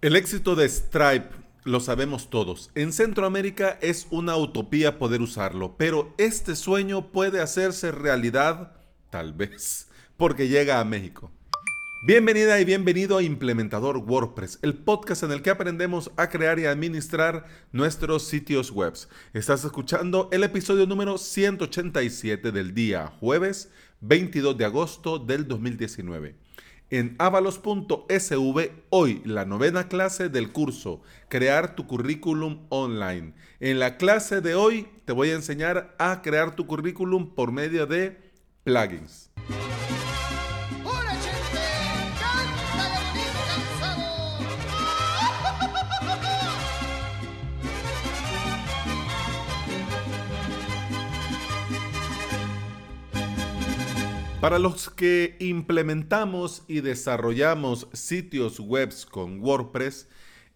El éxito de Stripe lo sabemos todos. En Centroamérica es una utopía poder usarlo, pero este sueño puede hacerse realidad, tal vez, porque llega a México. Bienvenida y bienvenido a Implementador WordPress, el podcast en el que aprendemos a crear y administrar nuestros sitios web. Estás escuchando el episodio número 187 del día jueves 22 de agosto del 2019 en avalos.sv hoy la novena clase del curso Crear tu currículum online. En la clase de hoy te voy a enseñar a crear tu currículum por medio de plugins. Para los que implementamos y desarrollamos sitios web con WordPress,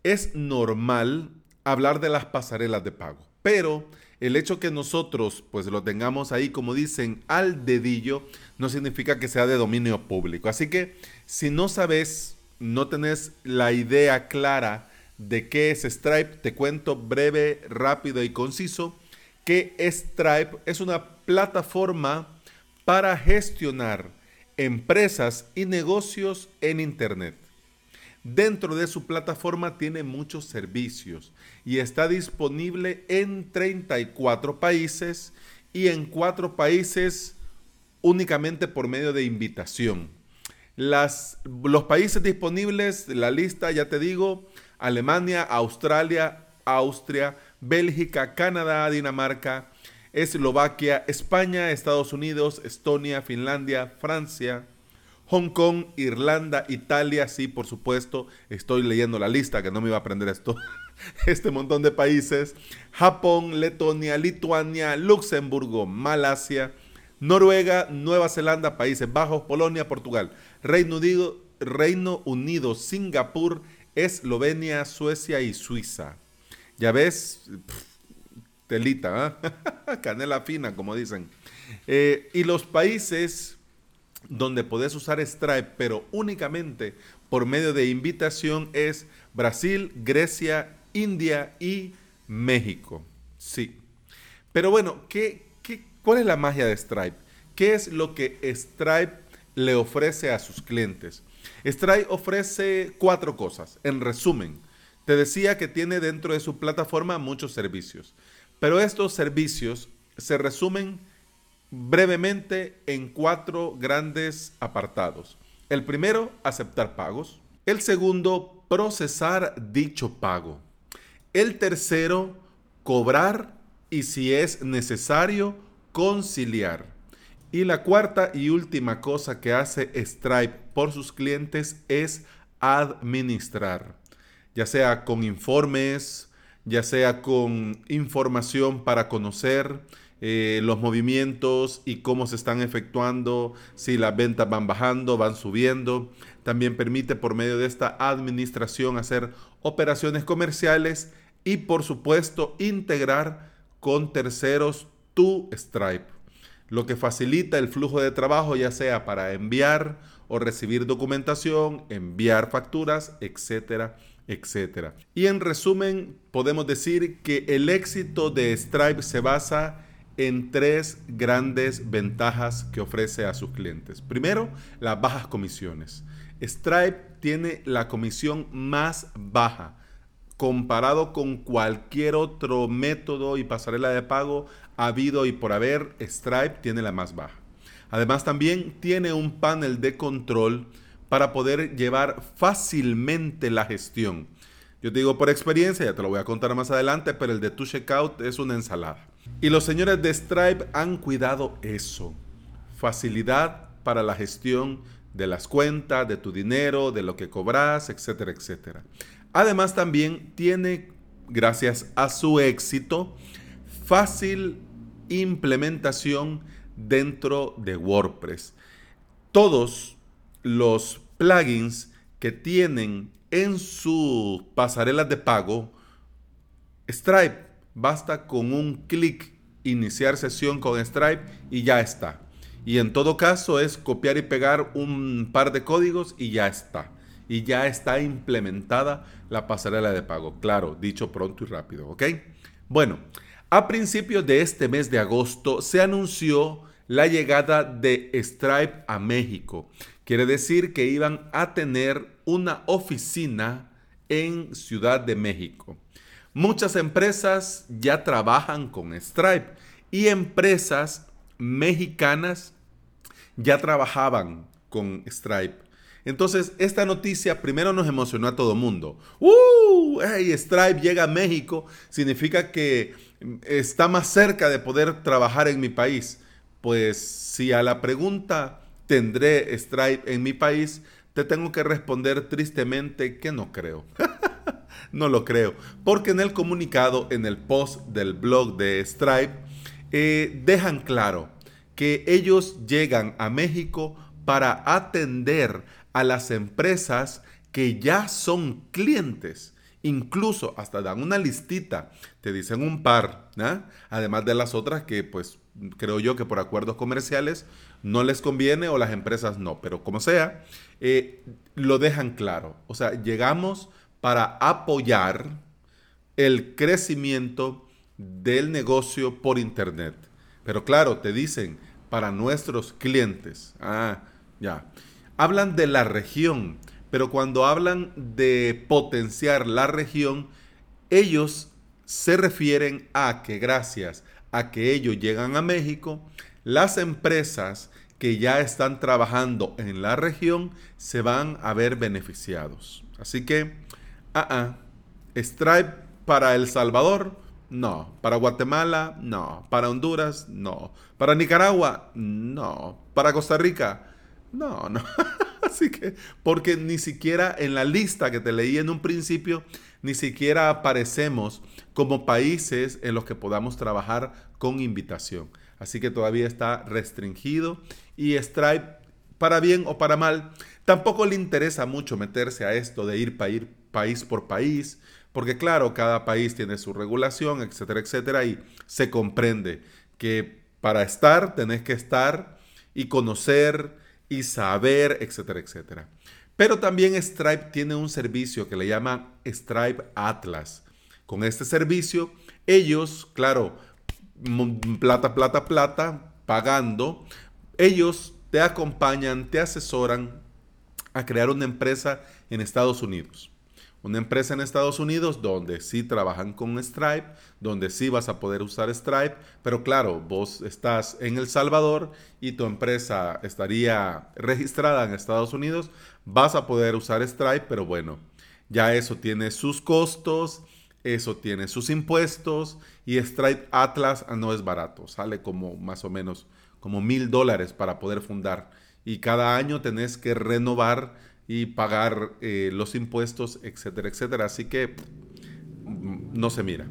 es normal hablar de las pasarelas de pago. Pero el hecho que nosotros pues lo tengamos ahí, como dicen, al dedillo, no significa que sea de dominio público. Así que si no sabes, no tenés la idea clara de qué es Stripe, te cuento breve, rápido y conciso que Stripe es una plataforma para gestionar empresas y negocios en Internet. Dentro de su plataforma tiene muchos servicios y está disponible en 34 países y en 4 países únicamente por medio de invitación. Los países disponibles, la lista ya te digo, Alemania, Australia, Austria, Bélgica, Canadá, Dinamarca, Eslovaquia, España, Estados Unidos, Estonia, Finlandia, Francia, Hong Kong, Irlanda, Italia, sí, por supuesto, estoy leyendo la lista, que no me iba a aprender esto, este montón de países, Japón, Letonia, Lituania, Luxemburgo, Malasia, Noruega, Nueva Zelanda, Países Bajos, Polonia, Portugal, Reino Unido, Reino Unido Singapur, Eslovenia, Suecia y Suiza. Ya ves, telita, ¿ah? canela fina, como dicen. Eh, y los países donde podés usar Stripe, pero únicamente por medio de invitación, es Brasil, Grecia, India y México. Sí. Pero bueno, ¿qué, qué, cuál es la magia de Stripe? ¿Qué es lo que Stripe le ofrece a sus clientes? Stripe ofrece cuatro cosas. En resumen, te decía que tiene dentro de su plataforma muchos servicios. Pero estos servicios se resumen brevemente en cuatro grandes apartados. El primero, aceptar pagos. El segundo, procesar dicho pago. El tercero, cobrar y si es necesario, conciliar. Y la cuarta y última cosa que hace Stripe por sus clientes es administrar, ya sea con informes, ya sea con información para conocer eh, los movimientos y cómo se están efectuando, si las ventas van bajando, van subiendo. También permite por medio de esta administración hacer operaciones comerciales y por supuesto integrar con terceros tu Stripe, lo que facilita el flujo de trabajo ya sea para enviar o recibir documentación, enviar facturas, etcétera, etcétera. Y en resumen, podemos decir que el éxito de Stripe se basa en tres grandes ventajas que ofrece a sus clientes. Primero, las bajas comisiones. Stripe tiene la comisión más baja comparado con cualquier otro método y pasarela de pago habido y por haber, Stripe tiene la más baja. Además también tiene un panel de control para poder llevar fácilmente la gestión. Yo te digo por experiencia, ya te lo voy a contar más adelante, pero el de tu checkout es una ensalada. Y los señores de Stripe han cuidado eso. Facilidad para la gestión de las cuentas, de tu dinero, de lo que cobras, etcétera, etcétera. Además también tiene, gracias a su éxito, fácil implementación dentro de WordPress. Todos los plugins que tienen en sus pasarelas de pago, Stripe, basta con un clic iniciar sesión con Stripe y ya está. Y en todo caso es copiar y pegar un par de códigos y ya está. y ya está implementada la pasarela de pago. Claro, dicho pronto y rápido, ¿ok? Bueno, a principios de este mes de agosto se anunció la llegada de Stripe a México. Quiere decir que iban a tener una oficina en Ciudad de México. Muchas empresas ya trabajan con Stripe y empresas mexicanas ya trabajaban con Stripe. Entonces, esta noticia primero nos emocionó a todo mundo. ¡Uh! Hey, Stripe llega a México. Significa que está más cerca de poder trabajar en mi país. Pues si a la pregunta ¿tendré Stripe en mi país? Te tengo que responder tristemente que no creo. no lo creo. Porque en el comunicado, en el post del blog de Stripe, eh, dejan claro que ellos llegan a México para atender a las empresas que ya son clientes. Incluso hasta dan una listita, te dicen un par, además de las otras que pues creo yo que por acuerdos comerciales no les conviene o las empresas no, pero como sea, eh, lo dejan claro. O sea, llegamos para apoyar el crecimiento del negocio por Internet. Pero claro, te dicen, para nuestros clientes. Ah, ya. Hablan de la región, pero cuando hablan de potenciar la región, ellos se refieren a que gracias a que ellos llegan a México, las empresas que ya están trabajando en la región se van a ver beneficiados. Así que, ah, ah, Stripe para El Salvador, no. Para Guatemala, no. Para Honduras, no. Para Nicaragua, no. Para Costa Rica, no, no. Así que, porque ni siquiera en la lista que te leí en un principio, ni siquiera aparecemos como países en los que podamos trabajar con invitación. Así que todavía está restringido y Stripe, para bien o para mal, tampoco le interesa mucho meterse a esto de ir, ir país por país, porque claro, cada país tiene su regulación, etcétera, etcétera, y se comprende que para estar tenés que estar y conocer y saber, etcétera, etcétera. Pero también Stripe tiene un servicio que le llama Stripe Atlas. Con este servicio, ellos, claro, plata, plata, plata, pagando, ellos te acompañan, te asesoran a crear una empresa en Estados Unidos una empresa en Estados Unidos donde sí trabajan con Stripe, donde sí vas a poder usar Stripe, pero claro, vos estás en El Salvador y tu empresa estaría registrada en Estados Unidos, vas a poder usar Stripe, pero bueno, ya eso tiene sus costos, eso tiene sus impuestos y Stripe Atlas no es barato, sale como más o menos como mil dólares para poder fundar. Y cada año tenés que renovar y pagar eh, los impuestos, etcétera, etcétera. Así que mm, no se mira.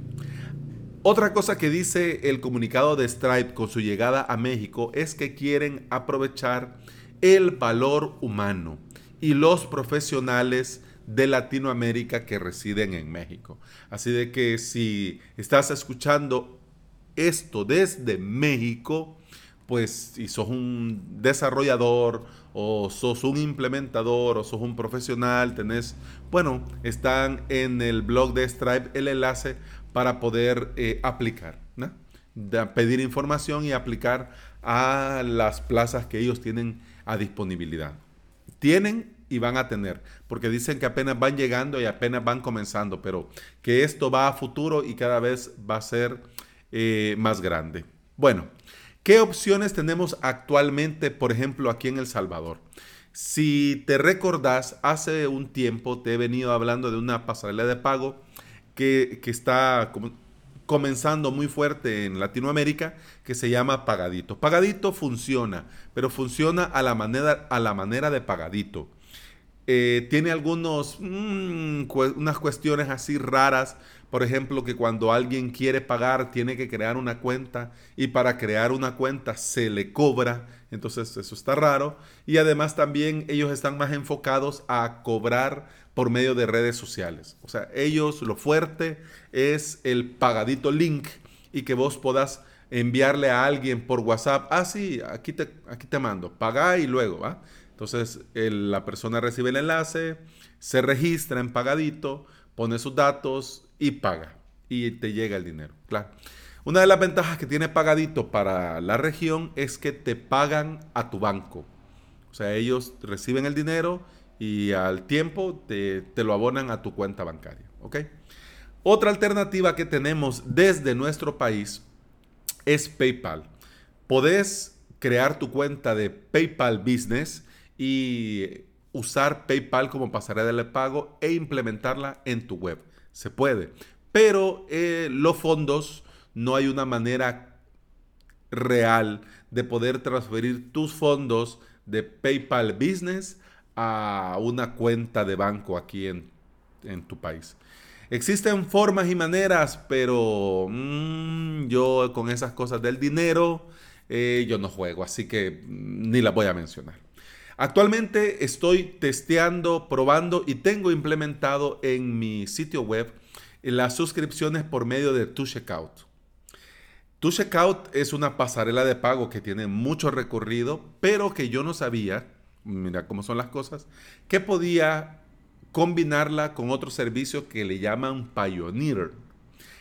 Otra cosa que dice el comunicado de Stripe con su llegada a México es que quieren aprovechar el valor humano y los profesionales de Latinoamérica que residen en México. Así de que si estás escuchando esto desde México, pues si sos un desarrollador o sos un implementador o sos un profesional, tenés, bueno, están en el blog de Stripe el enlace para poder eh, aplicar, ¿no? pedir información y aplicar a las plazas que ellos tienen a disponibilidad. Tienen y van a tener, porque dicen que apenas van llegando y apenas van comenzando, pero que esto va a futuro y cada vez va a ser eh, más grande. Bueno, ¿Qué opciones tenemos actualmente, por ejemplo, aquí en El Salvador? Si te recordás, hace un tiempo te he venido hablando de una pasarela de pago que, está comenzando muy fuerte en Latinoamérica que se llama Pagadito. Pagadito funciona, pero funciona a la manera, a la manera de Pagadito. Eh, tiene algunos, mm, unas cuestiones así raras por ejemplo, que cuando alguien quiere pagar tiene que crear una cuenta y para crear una cuenta se le cobra. Entonces eso está raro. Y además también ellos están más enfocados a cobrar por medio de redes sociales. O sea, ellos lo fuerte es el pagadito link y que vos puedas enviarle a alguien por WhatsApp. Ah, sí, aquí te, aquí te mando. Paga y luego, ¿va? Entonces la persona recibe el enlace, se registra en pagadito, pone sus datos y paga. Y te llega el dinero. Claro. Una de las ventajas que tiene pagadito para la región es que te pagan a tu banco. O sea, ellos reciben el dinero y al tiempo te, lo abonan a tu cuenta bancaria. Otra alternativa que tenemos desde nuestro país es PayPal. Podés crear tu cuenta de PayPal Business y usar PayPal como pasarela de pago e implementarla en tu web. Se puede. Pero eh, los fondos, no hay una manera real de poder transferir tus fondos de PayPal Business a una cuenta de banco aquí en, tu país. Existen formas y maneras, pero mm, yo con esas cosas del dinero, eh, yo no juego, así que mm, ni las voy a mencionar. Actualmente estoy testeando, probando y tengo implementado en mi sitio web las suscripciones por medio de Tu Checkout. Checkout es una pasarela de pago que tiene mucho recorrido, pero que yo no sabía, mira cómo son las cosas, que podía combinarla con otro servicio que le llaman Pioneer.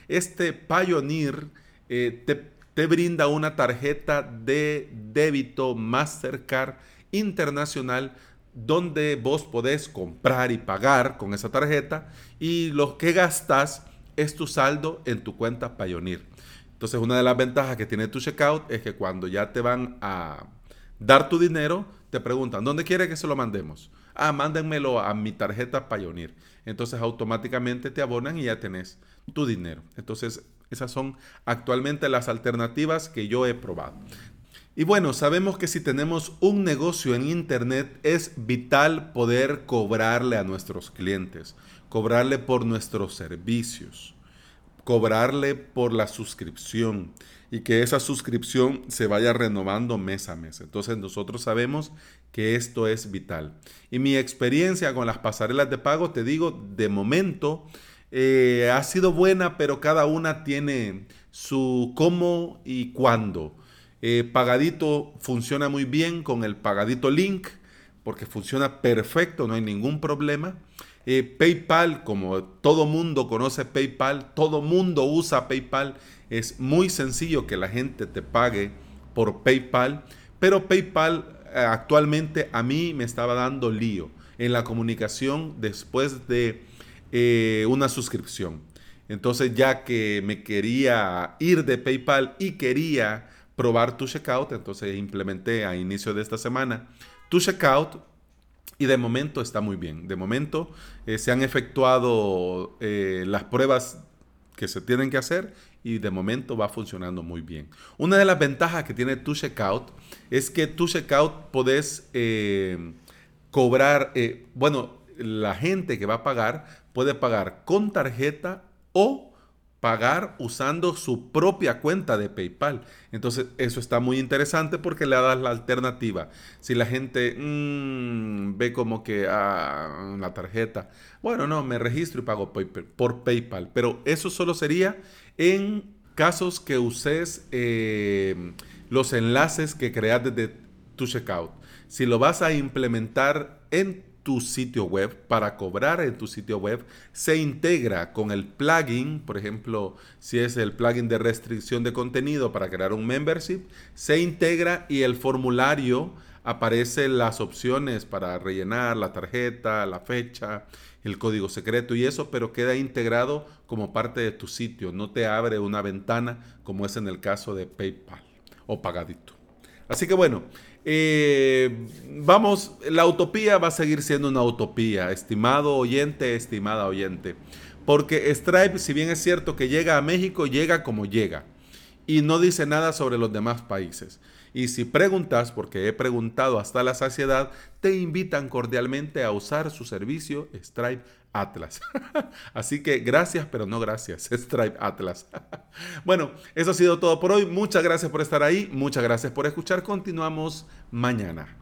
Este Pioneer eh, te, te brinda una tarjeta de débito Mastercard internacional donde vos podés comprar y pagar con esa tarjeta y lo que gastas es tu saldo en tu cuenta Pioneer. Entonces una de las ventajas que tiene tu checkout es que cuando ya te van a dar tu dinero, te preguntan, ¿dónde quiere que se lo mandemos? Ah, mándenmelo a mi tarjeta Pioneer. Entonces automáticamente te abonan y ya tenés tu dinero. Entonces esas son actualmente las alternativas que yo he probado. Y bueno, sabemos que si tenemos un negocio en Internet es vital poder cobrarle a nuestros clientes, cobrarle por nuestros servicios, cobrarle por la suscripción y que esa suscripción se vaya renovando mes a mes. Entonces nosotros sabemos que esto es vital. Y mi experiencia con las pasarelas de pago, te digo, de momento eh, ha sido buena, pero cada una tiene su cómo y cuándo. Eh, pagadito funciona muy bien con el Pagadito Link, porque funciona perfecto, no hay ningún problema. Eh, PayPal, como todo mundo conoce PayPal, todo mundo usa PayPal, es muy sencillo que la gente te pague por PayPal, pero PayPal eh, actualmente a mí me estaba dando lío en la comunicación después de una suscripción. Entonces ya que me quería ir de PayPal y quería probar tu checkout. Entonces implementé a inicio de esta semana tu checkout y de momento está muy bien. De momento eh, se han efectuado eh, las pruebas que se tienen que hacer y de momento va funcionando muy bien. Una de las ventajas que tiene tu checkout es que tu checkout podés eh, cobrar, bueno, la gente que va a pagar puede pagar con tarjeta o pagar usando su propia cuenta de PayPal. Entonces, eso está muy interesante porque le das la alternativa. Si la gente mm, ve como que ah, la tarjeta, bueno, no, me registro y pago por PayPal. Pero eso solo sería en casos que uses eh, los enlaces que creas desde tu checkout. Si lo vas a implementar en tu sitio web, para cobrar en tu sitio web, se integra con el plugin, por ejemplo, si es el plugin de restricción de contenido para crear un membership, se integra y el formulario aparece las opciones para rellenar la tarjeta, la fecha, el código secreto y eso, pero queda integrado como parte de tu sitio, no te abre una ventana como es en el caso de PayPal o pagadito. Así que bueno, eh, vamos, la utopía va a seguir siendo una utopía, estimado oyente, estimada oyente. Porque Stripe, si bien es cierto que llega a México, llega como llega. Y no dice nada sobre los demás países. Y si preguntas, porque he preguntado hasta la saciedad, te invitan cordialmente a usar su servicio Stripe Atlas. Así que gracias, pero no gracias, Stripe Atlas. bueno, eso ha sido todo por hoy. Muchas gracias por estar ahí. Muchas gracias por escuchar. Continuamos mañana.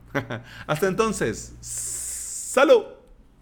Hasta entonces, salud.